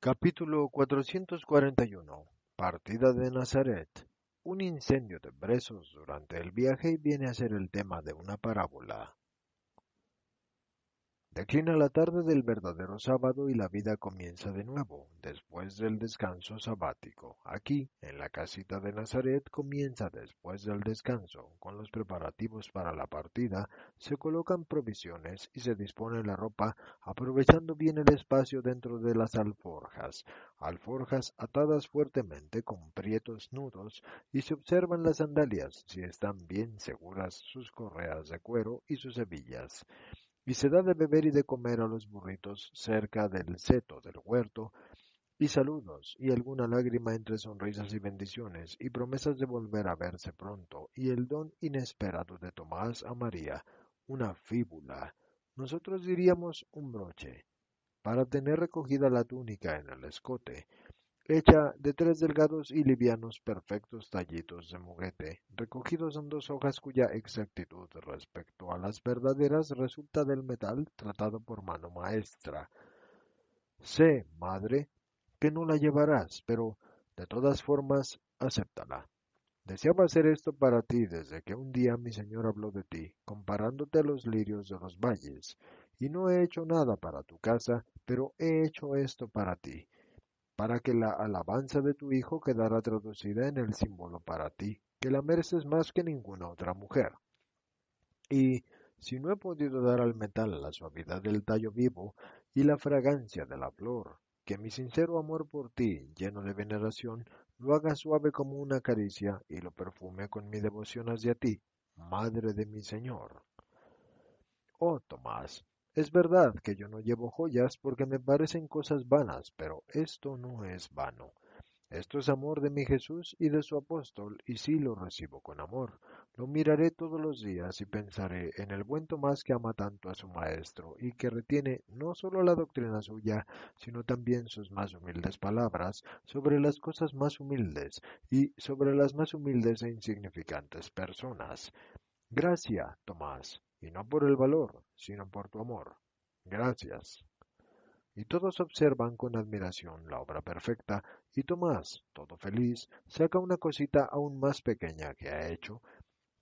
Capítulo 441. Partida de Nazaret. Un incendio de presos durante el viaje viene a ser el tema de una parábola. Declina la tarde del verdadero sábado y la vida comienza de nuevo, después del descanso sabático. Aquí, en la casita de Nazaret, comienza después del descanso. Con los preparativos para la partida, se colocan provisiones y se dispone la ropa, aprovechando bien el espacio dentro de las alforjas. Alforjas atadas fuertemente con prietos nudos y se observan las sandalias, si están bien seguras sus correas de cuero y sus hebillas y se da de beber y de comer a los burritos cerca del seto del huerto, y saludos, y alguna lágrima entre sonrisas y bendiciones, y promesas de volver a verse pronto, y el don inesperado de Tomás a María, una fíbula, nosotros diríamos un broche, para tener recogida la túnica en el escote, hecha de tres delgados y livianos perfectos tallitos de muguete, recogidos en dos hojas cuya exactitud respecto a las verdaderas resulta del metal tratado por mano maestra. Sé, madre, que no la llevarás, pero de todas formas, acéptala. Deseaba hacer esto para ti desde que un día mi señor habló de ti, comparándote a los lirios de los valles, y no he hecho nada para tu casa, pero he hecho esto para ti para que la alabanza de tu Hijo quedara traducida en el símbolo para ti, que la mereces más que ninguna otra mujer. Y si no he podido dar al metal la suavidad del tallo vivo y la fragancia de la flor, que mi sincero amor por ti, lleno de veneración, lo haga suave como una caricia y lo perfume con mi devoción hacia ti, Madre de mi Señor. Oh Tomás, es verdad que yo no llevo joyas porque me parecen cosas vanas, pero esto no es vano. Esto es amor de mi Jesús y de su apóstol, y sí lo recibo con amor. Lo miraré todos los días y pensaré en el buen Tomás que ama tanto a su maestro y que retiene no solo la doctrina suya, sino también sus más humildes palabras sobre las cosas más humildes y sobre las más humildes e insignificantes personas. Gracia, Tomás, y no por el valor, sino por tu amor. Gracias. Y todos observan con admiración la obra perfecta, y Tomás, todo feliz, saca una cosita aún más pequeña que ha hecho,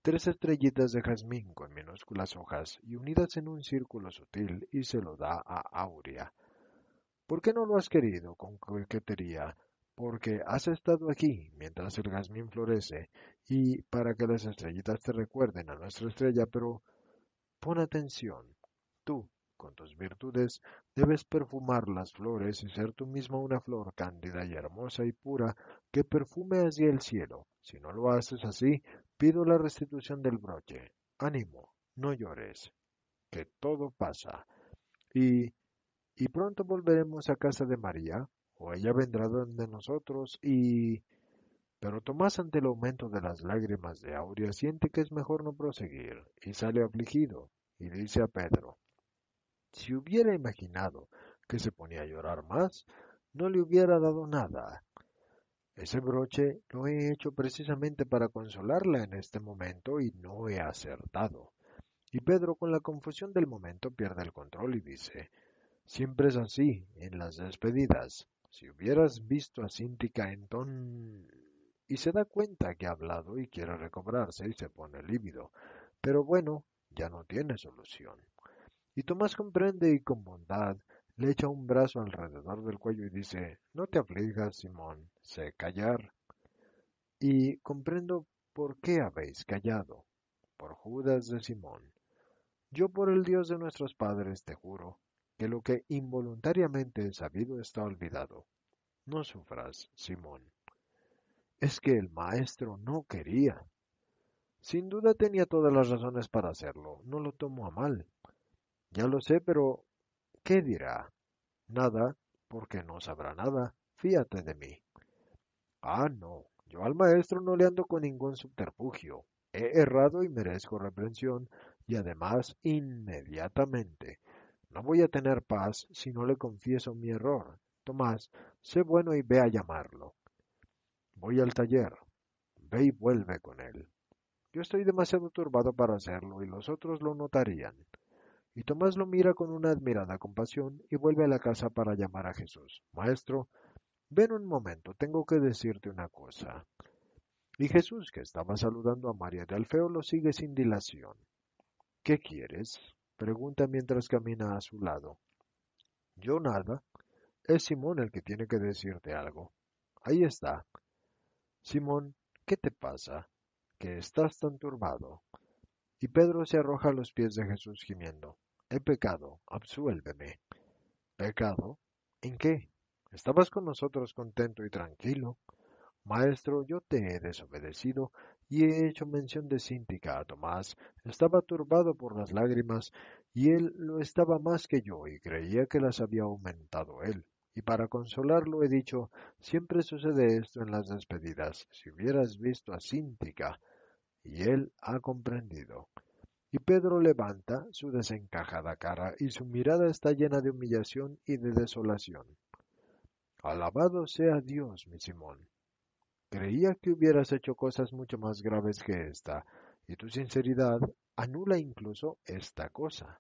tres estrellitas de jazmín con minúsculas hojas y unidas en un círculo sutil, y se lo da a Aurea. ¿Por qué no lo has querido con coquetería? Porque has estado aquí mientras el jazmín florece, y para que las estrellitas te recuerden a nuestra estrella, pero Pon atención. Tú, con tus virtudes, debes perfumar las flores y ser tú misma una flor cándida y hermosa y pura que perfume hacia el cielo. Si no lo haces así, pido la restitución del broche. Ánimo, no llores, que todo pasa. Y, y pronto volveremos a casa de María, o ella vendrá donde nosotros y... Pero Tomás ante el aumento de las lágrimas de Aurea siente que es mejor no proseguir, y sale afligido, y dice a Pedro, si hubiera imaginado que se ponía a llorar más, no le hubiera dado nada. Ese broche lo he hecho precisamente para consolarla en este momento y no he acertado. Y Pedro con la confusión del momento pierde el control y dice, siempre es así en las despedidas. Si hubieras visto a Cíntica en ton... y se da cuenta que ha hablado y quiere recobrarse y se pone lívido. Pero bueno, ya no tiene solución. Y Tomás comprende y con bondad le echa un brazo alrededor del cuello y dice, no te aflijas, Simón, sé callar. Y comprendo por qué habéis callado, por Judas de Simón. Yo por el Dios de nuestros padres te juro que lo que involuntariamente he sabido está olvidado. No sufras, Simón. Es que el maestro no quería. Sin duda tenía todas las razones para hacerlo. No lo tomo a mal. Ya lo sé, pero ¿qué dirá? Nada, porque no sabrá nada. Fíate de mí. Ah, no, yo al maestro no le ando con ningún subterfugio. He errado y merezco reprensión, y además inmediatamente. No voy a tener paz si no le confieso mi error. Tomás, sé bueno y ve a llamarlo. Voy al taller. Ve y vuelve con él. Yo estoy demasiado turbado para hacerlo y los otros lo notarían. Y Tomás lo mira con una admirada compasión y vuelve a la casa para llamar a Jesús. Maestro, ven un momento, tengo que decirte una cosa. Y Jesús, que estaba saludando a María de Alfeo, lo sigue sin dilación. ¿Qué quieres? pregunta mientras camina a su lado. Yo nada. Es Simón el que tiene que decirte algo. Ahí está. Simón, ¿qué te pasa? Que estás tan turbado. Y Pedro se arroja a los pies de Jesús gimiendo. He pecado, absuélveme. ¿Pecado? ¿En qué? Estabas con nosotros contento y tranquilo. Maestro, yo te he desobedecido y he hecho mención de Cíntica a Tomás. Estaba turbado por las lágrimas y él lo estaba más que yo y creía que las había aumentado él. Y para consolarlo he dicho, siempre sucede esto en las despedidas. Si hubieras visto a Cíntica. Y él ha comprendido. Y Pedro levanta su desencajada cara y su mirada está llena de humillación y de desolación. Alabado sea Dios, mi Simón. Creía que hubieras hecho cosas mucho más graves que esta, y tu sinceridad anula incluso esta cosa.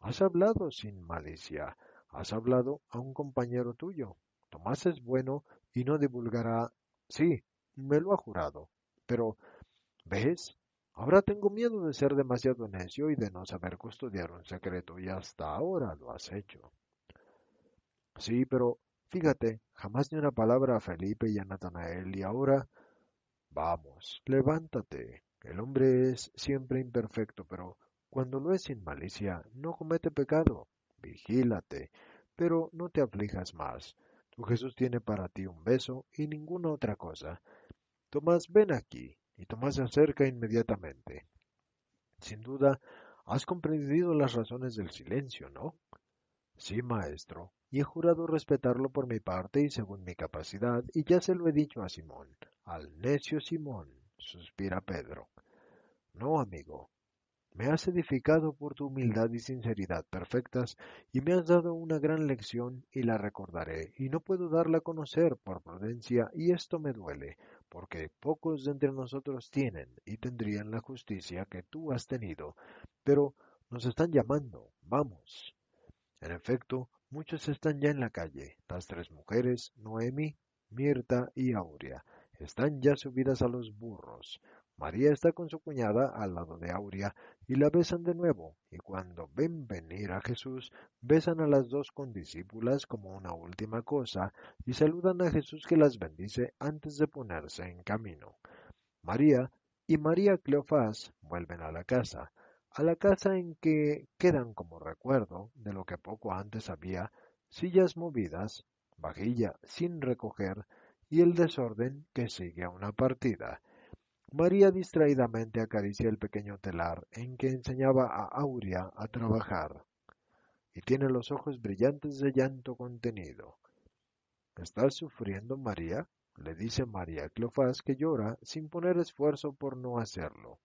Has hablado sin malicia, has hablado a un compañero tuyo. Tomás es bueno y no divulgará. Sí, me lo ha jurado. Pero, ¿ves? Ahora tengo miedo de ser demasiado necio y de no saber custodiar un secreto, y hasta ahora lo has hecho. Sí, pero Fíjate, jamás ni una palabra a Felipe y a Natanael, y ahora... Vamos, levántate. El hombre es siempre imperfecto, pero cuando lo es sin malicia, no comete pecado. Vigílate, pero no te aflijas más. Tu Jesús tiene para ti un beso y ninguna otra cosa. Tomás, ven aquí. Y Tomás se acerca inmediatamente. Sin duda, has comprendido las razones del silencio, ¿no? Sí, maestro, y he jurado respetarlo por mi parte y según mi capacidad, y ya se lo he dicho a Simón, al necio Simón, suspira Pedro. No, amigo, me has edificado por tu humildad y sinceridad perfectas, y me has dado una gran lección, y la recordaré, y no puedo darla a conocer por prudencia, y esto me duele, porque pocos de entre nosotros tienen y tendrían la justicia que tú has tenido, pero nos están llamando, vamos. En efecto, muchos están ya en la calle. Las tres mujeres, Noemi, Mirta y Aurea, están ya subidas a los burros. María está con su cuñada al lado de Aurea y la besan de nuevo, y cuando ven venir a Jesús, besan a las dos condiscípulas como una última cosa y saludan a Jesús que las bendice antes de ponerse en camino. María y María Cleofás vuelven a la casa, a la casa en que quedan como recuerdo de lo que poco antes había sillas movidas, vajilla sin recoger y el desorden que sigue a una partida. María distraídamente acaricia el pequeño telar en que enseñaba a Aurea a trabajar y tiene los ojos brillantes de llanto contenido. ¿Estás sufriendo, María? le dice María Cleofás que llora sin poner esfuerzo por no hacerlo.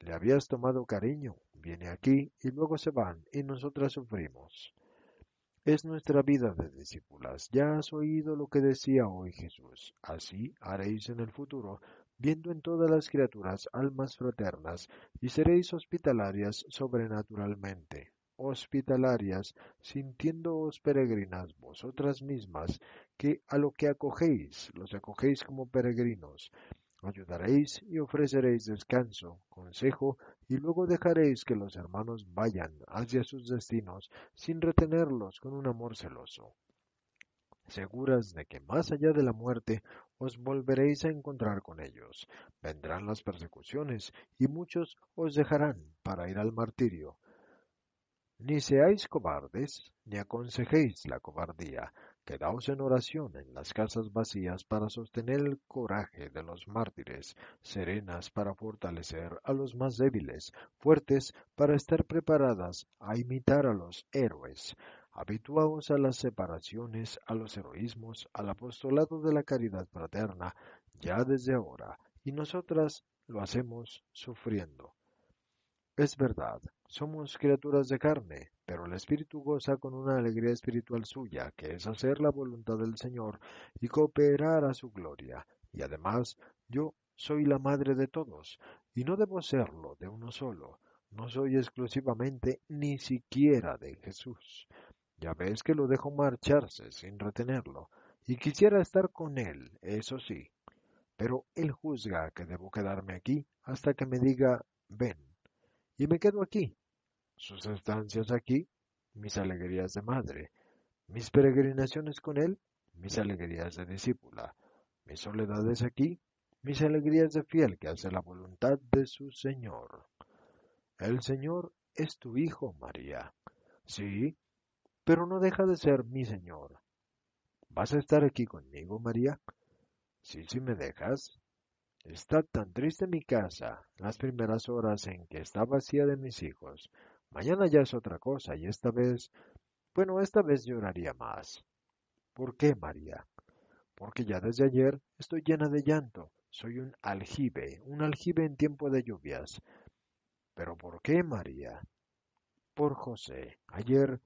Le habías tomado cariño, viene aquí y luego se van y nosotras sufrimos. Es nuestra vida de discípulas. Ya has oído lo que decía hoy Jesús. Así haréis en el futuro, viendo en todas las criaturas almas fraternas, y seréis hospitalarias sobrenaturalmente. Hospitalarias, sintiéndoos peregrinas vosotras mismas, que a lo que acogéis, los acogéis como peregrinos, ayudaréis y ofreceréis descanso, consejo, y luego dejaréis que los hermanos vayan hacia sus destinos sin retenerlos con un amor celoso. Seguras de que más allá de la muerte os volveréis a encontrar con ellos. Vendrán las persecuciones y muchos os dejarán para ir al martirio. Ni seáis cobardes, ni aconsejéis la cobardía, Quedaos en oración en las casas vacías para sostener el coraje de los mártires, serenas para fortalecer a los más débiles, fuertes para estar preparadas a imitar a los héroes, habituados a las separaciones, a los heroísmos, al apostolado de la caridad fraterna, ya desde ahora, y nosotras lo hacemos sufriendo. Es verdad, somos criaturas de carne, pero el Espíritu goza con una alegría espiritual suya, que es hacer la voluntad del Señor y cooperar a su gloria. Y además, yo soy la madre de todos, y no debo serlo de uno solo. No soy exclusivamente ni siquiera de Jesús. Ya ves que lo dejo marcharse sin retenerlo, y quisiera estar con él, eso sí. Pero él juzga que debo quedarme aquí hasta que me diga ven. Y me quedo aquí. Sus estancias aquí, mis alegrías de madre, mis peregrinaciones con él, mis alegrías de discípula, mis soledades aquí, mis alegrías de fiel que hace la voluntad de su Señor. El Señor es tu Hijo, María. Sí, pero no deja de ser mi Señor. ¿Vas a estar aquí conmigo, María? Sí, sí me dejas. Está tan triste mi casa, las primeras horas en que está vacía de mis hijos. Mañana ya es otra cosa, y esta vez, bueno, esta vez lloraría más. ¿Por qué, María? Porque ya desde ayer estoy llena de llanto. Soy un aljibe, un aljibe en tiempo de lluvias. ¿Pero por qué, María? Por José. Ayer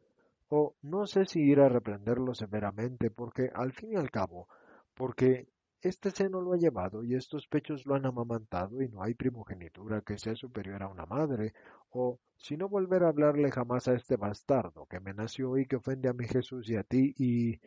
o no sé si ir a reprenderlo severamente porque, al fin y al cabo, porque este seno lo ha llevado y estos pechos lo han amamantado y no hay primogenitura que sea superior a una madre, o si no volver a hablarle jamás a este bastardo que me nació y que ofende a mi Jesús y a ti y...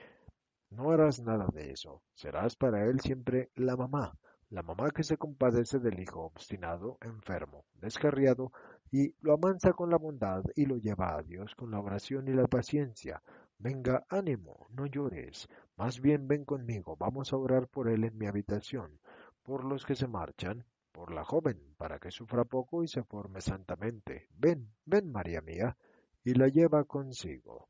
No harás nada de eso, serás para él siempre la mamá, la mamá que se compadece del hijo obstinado, enfermo, descarriado, y lo amansa con la bondad y lo lleva a Dios con la oración y la paciencia. Venga, ánimo, no llores, más bien ven conmigo, vamos a orar por él en mi habitación, por los que se marchan, por la joven, para que sufra poco y se forme santamente. Ven, ven, María mía, y la lleva consigo.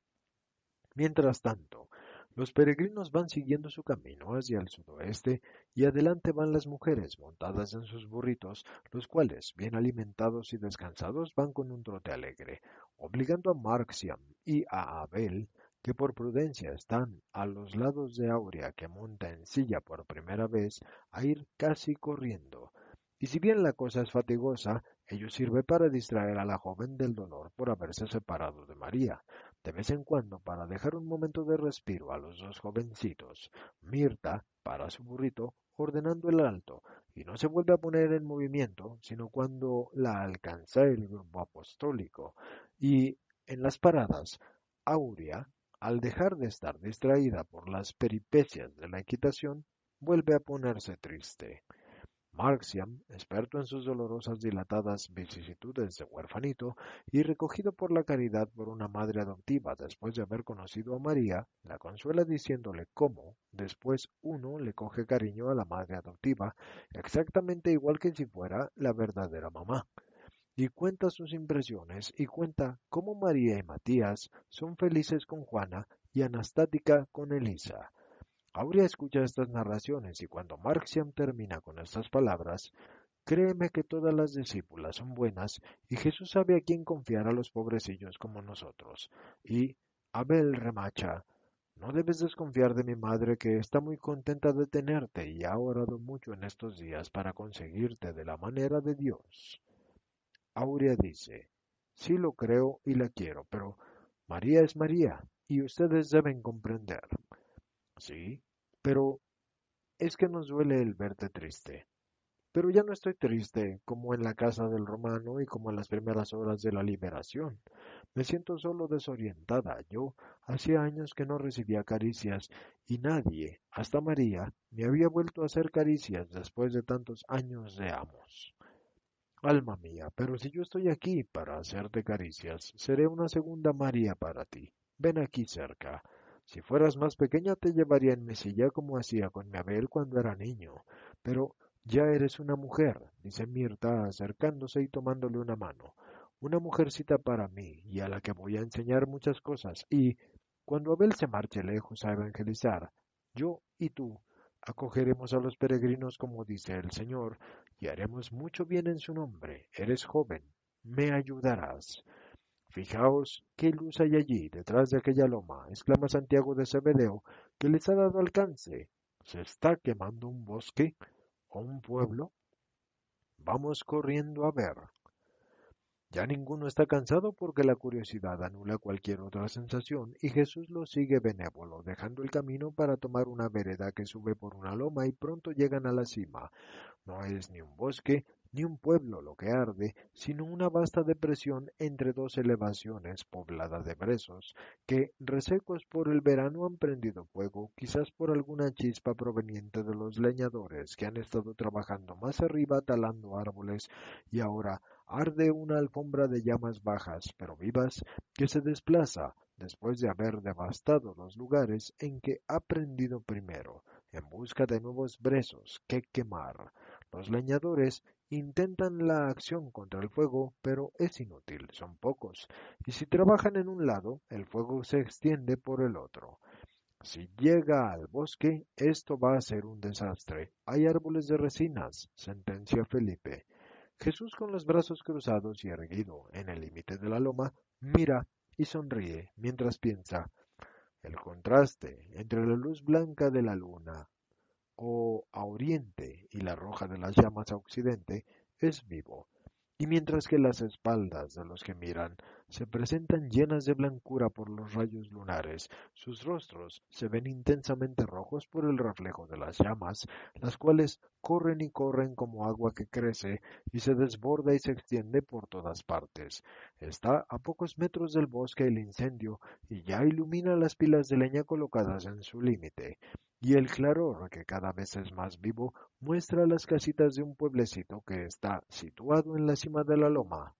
Mientras tanto, los peregrinos van siguiendo su camino hacia el sudoeste y adelante van las mujeres montadas en sus burritos, los cuales, bien alimentados y descansados, van con un trote alegre, obligando a Marxiam y a Abel, que por prudencia están a los lados de Aurea que monta en silla por primera vez, a ir casi corriendo. Y si bien la cosa es fatigosa, ello sirve para distraer a la joven del dolor por haberse separado de María, de vez en cuando para dejar un momento de respiro a los dos jovencitos. Mirta para su burrito ordenando el alto y no se vuelve a poner en movimiento sino cuando la alcanza el grupo apostólico. Y en las paradas, Aurea, al dejar de estar distraída por las peripecias de la equitación, vuelve a ponerse triste. Marxiam, experto en sus dolorosas dilatadas vicisitudes de huerfanito y recogido por la caridad por una madre adoptiva después de haber conocido a María, la consuela diciéndole cómo, después uno le coge cariño a la madre adoptiva, exactamente igual que si fuera la verdadera mamá. Y cuenta sus impresiones y cuenta cómo María y Matías son felices con Juana y Anastática con Elisa Aurea escucha estas narraciones y cuando Marxiam termina con estas palabras, créeme que todas las discípulas son buenas y Jesús sabe a quién confiar a los pobrecillos como nosotros. Y Abel remacha, no debes desconfiar de mi madre que está muy contenta de tenerte y ha orado mucho en estos días para conseguirte de la manera de Dios. Aurea dice, sí lo creo y la quiero, pero María es María y ustedes deben comprender. Sí, pero es que nos duele el verte triste. Pero ya no estoy triste como en la casa del romano y como en las primeras horas de la liberación. Me siento solo desorientada. Yo hacía años que no recibía caricias y nadie, hasta María, me había vuelto a hacer caricias después de tantos años de amos. Alma mía, pero si yo estoy aquí para hacerte caricias, seré una segunda María para ti. Ven aquí cerca. Si fueras más pequeña te llevaría en mi silla como hacía con mi Abel cuando era niño. Pero ya eres una mujer, dice Mirta acercándose y tomándole una mano. Una mujercita para mí y a la que voy a enseñar muchas cosas. Y cuando Abel se marche lejos a evangelizar, yo y tú acogeremos a los peregrinos como dice el Señor y haremos mucho bien en su nombre. Eres joven, me ayudarás. Fijaos qué luz hay allí, detrás de aquella loma, exclama Santiago de Zebedeo, que les ha dado alcance. ¿Se está quemando un bosque o un pueblo? Vamos corriendo a ver. Ya ninguno está cansado porque la curiosidad anula cualquier otra sensación y Jesús lo sigue benévolo, dejando el camino para tomar una vereda que sube por una loma y pronto llegan a la cima. No es ni un bosque ni un pueblo lo que arde, sino una vasta depresión entre dos elevaciones poblada de brezos, que, resecos por el verano, han prendido fuego, quizás por alguna chispa proveniente de los leñadores que han estado trabajando más arriba talando árboles y ahora arde una alfombra de llamas bajas pero vivas que se desplaza después de haber devastado los lugares en que ha prendido primero, en busca de nuevos brezos que quemar. Los leñadores intentan la acción contra el fuego, pero es inútil, son pocos, y si trabajan en un lado, el fuego se extiende por el otro. Si llega al bosque, esto va a ser un desastre. Hay árboles de resinas, sentencia Felipe. Jesús con los brazos cruzados y erguido en el límite de la loma, mira y sonríe mientras piensa. El contraste entre la luz blanca de la luna o a oriente y la roja de las llamas a occidente es vivo, y mientras que las espaldas de los que miran se presentan llenas de blancura por los rayos lunares, sus rostros se ven intensamente rojos por el reflejo de las llamas, las cuales corren y corren como agua que crece y se desborda y se extiende por todas partes. Está a pocos metros del bosque el incendio y ya ilumina las pilas de leña colocadas en su límite. Y el claror, que cada vez es más vivo, muestra las casitas de un pueblecito que está situado en la cima de la loma,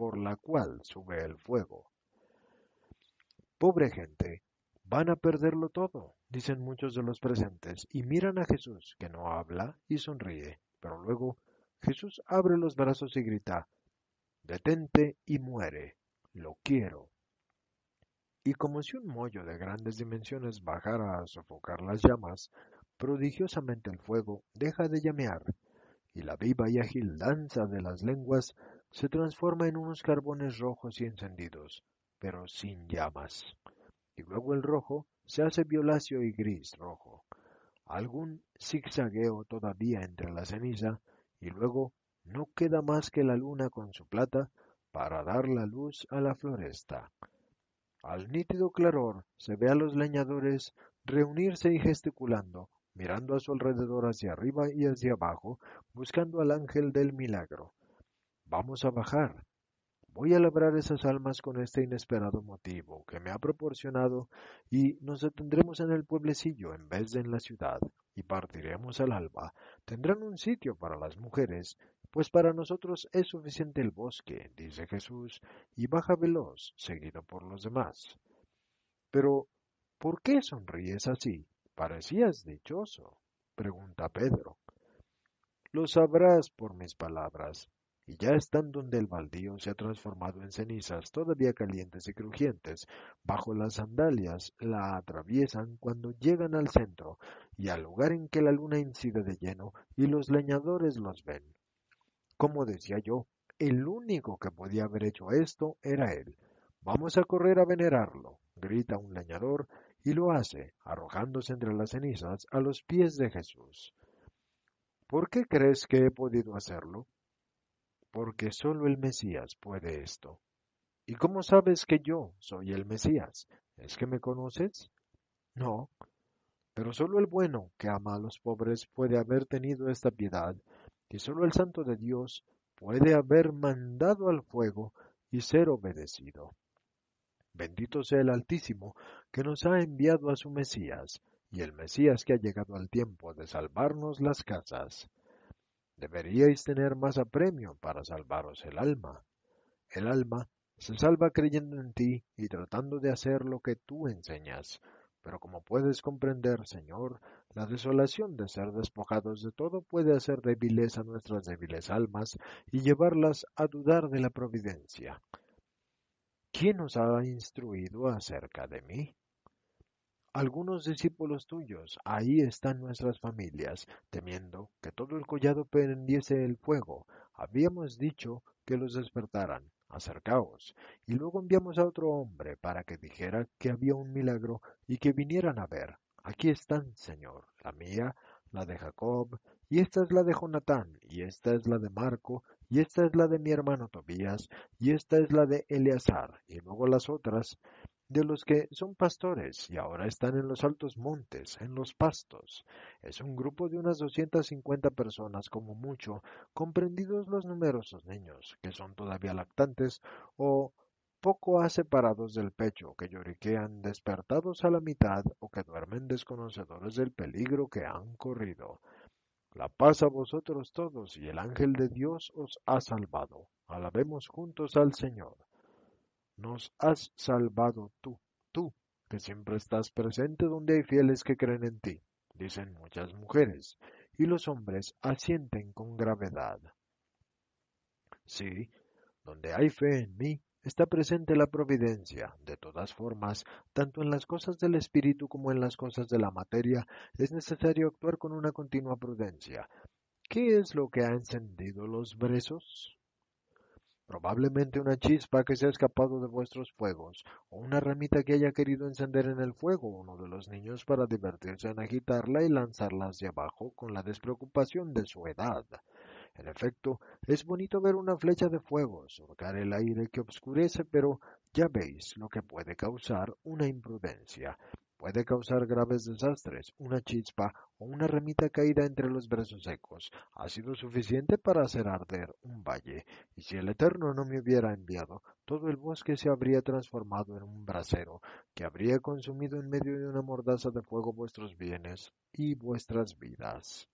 por la cual sube el fuego. Pobre gente, van a perderlo todo, dicen muchos de los presentes, y miran a Jesús, que no habla y sonríe, pero luego Jesús abre los brazos y grita, Detente y muere, lo quiero. Y como si un mollo de grandes dimensiones bajara a sofocar las llamas, prodigiosamente el fuego deja de llamear, y la viva y ágil danza de las lenguas se transforma en unos carbones rojos y encendidos, pero sin llamas. Y luego el rojo se hace violáceo y gris rojo, algún zigzagueo todavía entre la ceniza, y luego no queda más que la luna con su plata para dar la luz a la floresta. Al nítido claror se ve a los leñadores reunirse y gesticulando, mirando a su alrededor hacia arriba y hacia abajo, buscando al ángel del milagro. Vamos a bajar. Voy a labrar esas almas con este inesperado motivo que me ha proporcionado y nos detendremos en el pueblecillo en vez de en la ciudad y partiremos al alba. Tendrán un sitio para las mujeres, pues para nosotros es suficiente el bosque, dice Jesús, y baja veloz, seguido por los demás. Pero, ¿por qué sonríes así? Parecías dichoso, pregunta Pedro. Lo sabrás por mis palabras, y ya están donde el baldío se ha transformado en cenizas todavía calientes y crujientes, bajo las sandalias la atraviesan cuando llegan al centro y al lugar en que la luna incide de lleno y los leñadores los ven. Como decía yo, el único que podía haber hecho esto era él. Vamos a correr a venerarlo, grita un leñador, y lo hace, arrojándose entre las cenizas a los pies de Jesús. ¿Por qué crees que he podido hacerlo? Porque solo el Mesías puede esto. ¿Y cómo sabes que yo soy el Mesías? ¿Es que me conoces? No, pero solo el bueno que ama a los pobres puede haber tenido esta piedad, y solo el Santo de Dios puede haber mandado al fuego y ser obedecido. Bendito sea el Altísimo que nos ha enviado a su Mesías, y el Mesías que ha llegado al tiempo de salvarnos las casas. Deberíais tener más apremio para salvaros el alma. El alma se salva creyendo en ti y tratando de hacer lo que tú enseñas. Pero como puedes comprender, Señor, la desolación de ser despojados de todo puede hacer débiles a nuestras débiles almas y llevarlas a dudar de la providencia. ¿Quién os ha instruido acerca de mí? Algunos discípulos tuyos, ahí están nuestras familias, temiendo que todo el collado prendiese el fuego. Habíamos dicho que los despertaran. acercaos. Y luego enviamos a otro hombre para que dijera que había un milagro y que vinieran a ver. Aquí están, Señor, la mía, la de Jacob, y esta es la de Jonatán, y esta es la de Marco, y esta es la de mi hermano Tobías, y esta es la de Eleazar, y luego las otras de los que son pastores y ahora están en los altos montes, en los pastos. Es un grupo de unas 250 personas como mucho, comprendidos los numerosos niños, que son todavía lactantes o poco ha separados del pecho, que lloriquean despertados a la mitad o que duermen desconocedores del peligro que han corrido. La paz a vosotros todos y el ángel de Dios os ha salvado. Alabemos juntos al Señor. Nos has salvado tú, tú, que siempre estás presente donde hay fieles que creen en ti, dicen muchas mujeres, y los hombres asienten con gravedad. Sí, donde hay fe en mí, está presente la providencia. De todas formas, tanto en las cosas del espíritu como en las cosas de la materia, es necesario actuar con una continua prudencia. ¿Qué es lo que ha encendido los brezos? Probablemente una chispa que se ha escapado de vuestros fuegos, o una ramita que haya querido encender en el fuego uno de los niños para divertirse en agitarla y lanzarla hacia abajo con la despreocupación de su edad. En efecto, es bonito ver una flecha de fuego surcar el aire que obscurece, pero ya veis lo que puede causar una imprudencia. Puede causar graves desastres. Una chispa o una remita caída entre los brazos secos ha sido suficiente para hacer arder un valle, y si el Eterno no me hubiera enviado, todo el bosque se habría transformado en un brasero, que habría consumido en medio de una mordaza de fuego vuestros bienes y vuestras vidas.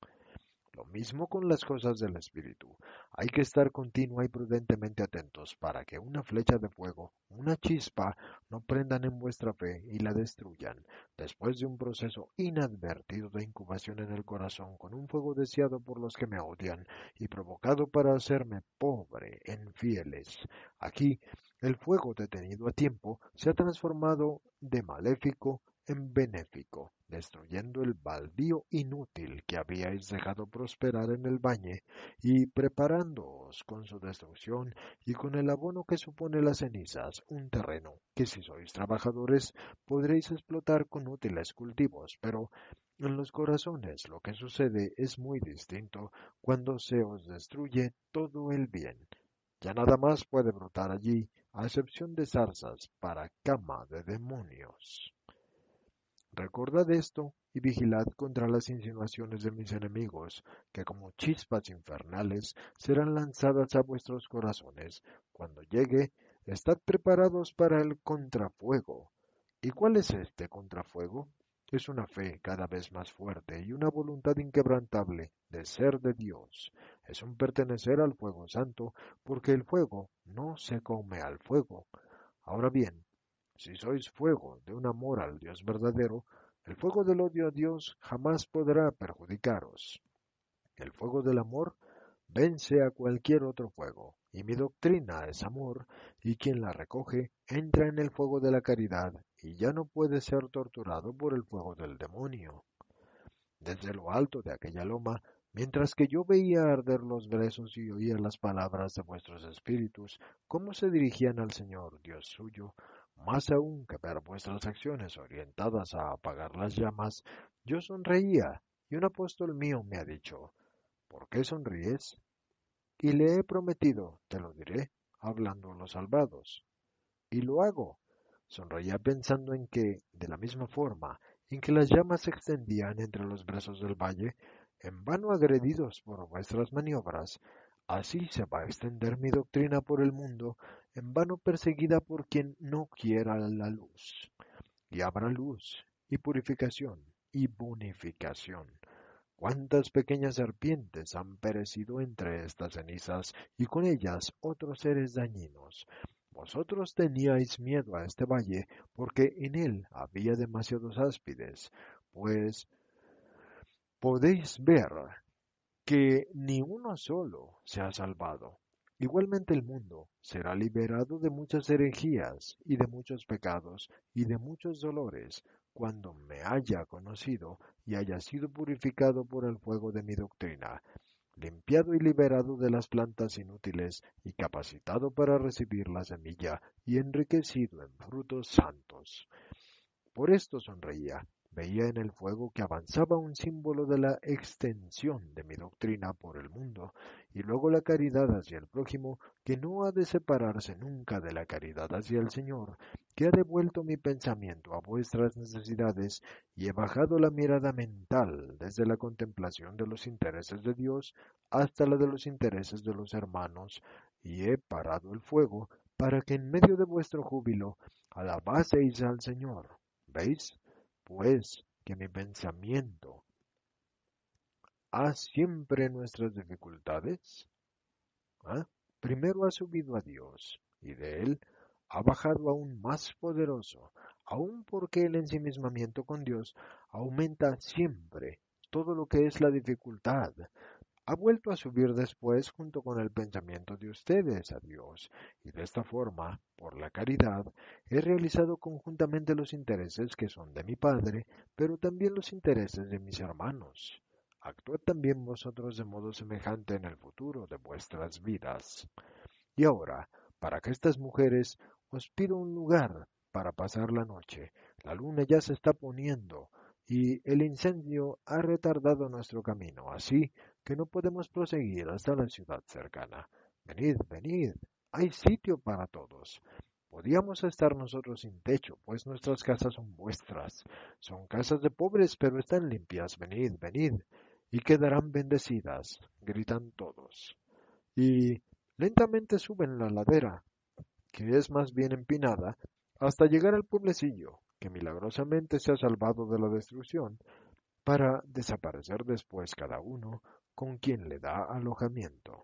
Lo mismo con las cosas del Espíritu. Hay que estar continua y prudentemente atentos para que una flecha de fuego, una chispa, no prendan en vuestra fe y la destruyan, después de un proceso inadvertido de incubación en el corazón con un fuego deseado por los que me odian y provocado para hacerme pobre en fieles. Aquí, el fuego detenido a tiempo se ha transformado de maléfico en benéfico, destruyendo el baldío inútil que habíais dejado prosperar en el bañe, y preparándoos con su destrucción y con el abono que supone las cenizas, un terreno que si sois trabajadores podréis explotar con útiles cultivos, pero en los corazones lo que sucede es muy distinto cuando se os destruye todo el bien. Ya nada más puede brotar allí, a excepción de zarzas para cama de demonios. Recordad esto y vigilad contra las insinuaciones de mis enemigos, que como chispas infernales serán lanzadas a vuestros corazones. Cuando llegue, estad preparados para el contrafuego. ¿Y cuál es este contrafuego? Es una fe cada vez más fuerte y una voluntad inquebrantable de ser de Dios. Es un pertenecer al fuego santo, porque el fuego no se come al fuego. Ahora bien, si sois fuego de un amor al Dios verdadero, el fuego del odio a Dios jamás podrá perjudicaros. El fuego del amor vence a cualquier otro fuego, y mi doctrina es amor, y quien la recoge entra en el fuego de la caridad, y ya no puede ser torturado por el fuego del demonio. Desde lo alto de aquella loma, mientras que yo veía arder los brezos y oía las palabras de vuestros espíritus, cómo se dirigían al Señor, Dios suyo, más aún que ver vuestras acciones orientadas a apagar las llamas, yo sonreía, y un apóstol mío me ha dicho, ¿por qué sonríes? Y le he prometido, te lo diré, hablando a los salvados. Y lo hago. Sonreía pensando en que, de la misma forma en que las llamas se extendían entre los brazos del valle, en vano agredidos por vuestras maniobras, así se va a extender mi doctrina por el mundo en vano perseguida por quien no quiera la luz. Y habrá luz, y purificación, y bonificación. Cuántas pequeñas serpientes han perecido entre estas cenizas, y con ellas otros seres dañinos. Vosotros teníais miedo a este valle, porque en él había demasiados áspides, pues podéis ver que ni uno solo se ha salvado. Igualmente el mundo será liberado de muchas herejías y de muchos pecados y de muchos dolores cuando me haya conocido y haya sido purificado por el fuego de mi doctrina. limpiado y liberado de las plantas inútiles y capacitado para recibir la semilla y enriquecido en frutos santos. Por esto sonreía, veía en el fuego que avanzaba un símbolo de la extensión de mi doctrina por el mundo, y luego la caridad hacia el prójimo, que no ha de separarse nunca de la caridad hacia el Señor, que ha devuelto mi pensamiento a vuestras necesidades y he bajado la mirada mental desde la contemplación de los intereses de Dios hasta la de los intereses de los hermanos, y he parado el fuego para que en medio de vuestro júbilo alabaseis al Señor. ¿Veis? Pues que mi pensamiento ha siempre nuestras dificultades. ¿Ah? Primero ha subido a Dios y de él ha bajado aún más poderoso, aun porque el ensimismamiento con Dios aumenta siempre todo lo que es la dificultad, ha vuelto a subir después junto con el pensamiento de ustedes a Dios, y de esta forma, por la caridad, he realizado conjuntamente los intereses que son de mi Padre, pero también los intereses de mis hermanos. Actuad también vosotros de modo semejante en el futuro de vuestras vidas. Y ahora, para que estas mujeres os pido un lugar para pasar la noche. La luna ya se está poniendo y el incendio ha retardado nuestro camino, así que no podemos proseguir hasta la ciudad cercana. Venid, venid, hay sitio para todos. Podíamos estar nosotros sin techo, pues nuestras casas son vuestras. Son casas de pobres, pero están limpias. Venid, venid, y quedarán bendecidas, gritan todos. Y lentamente suben la ladera, que es más bien empinada, hasta llegar al pueblecillo, que milagrosamente se ha salvado de la destrucción, para desaparecer después cada uno con quien le da alojamiento.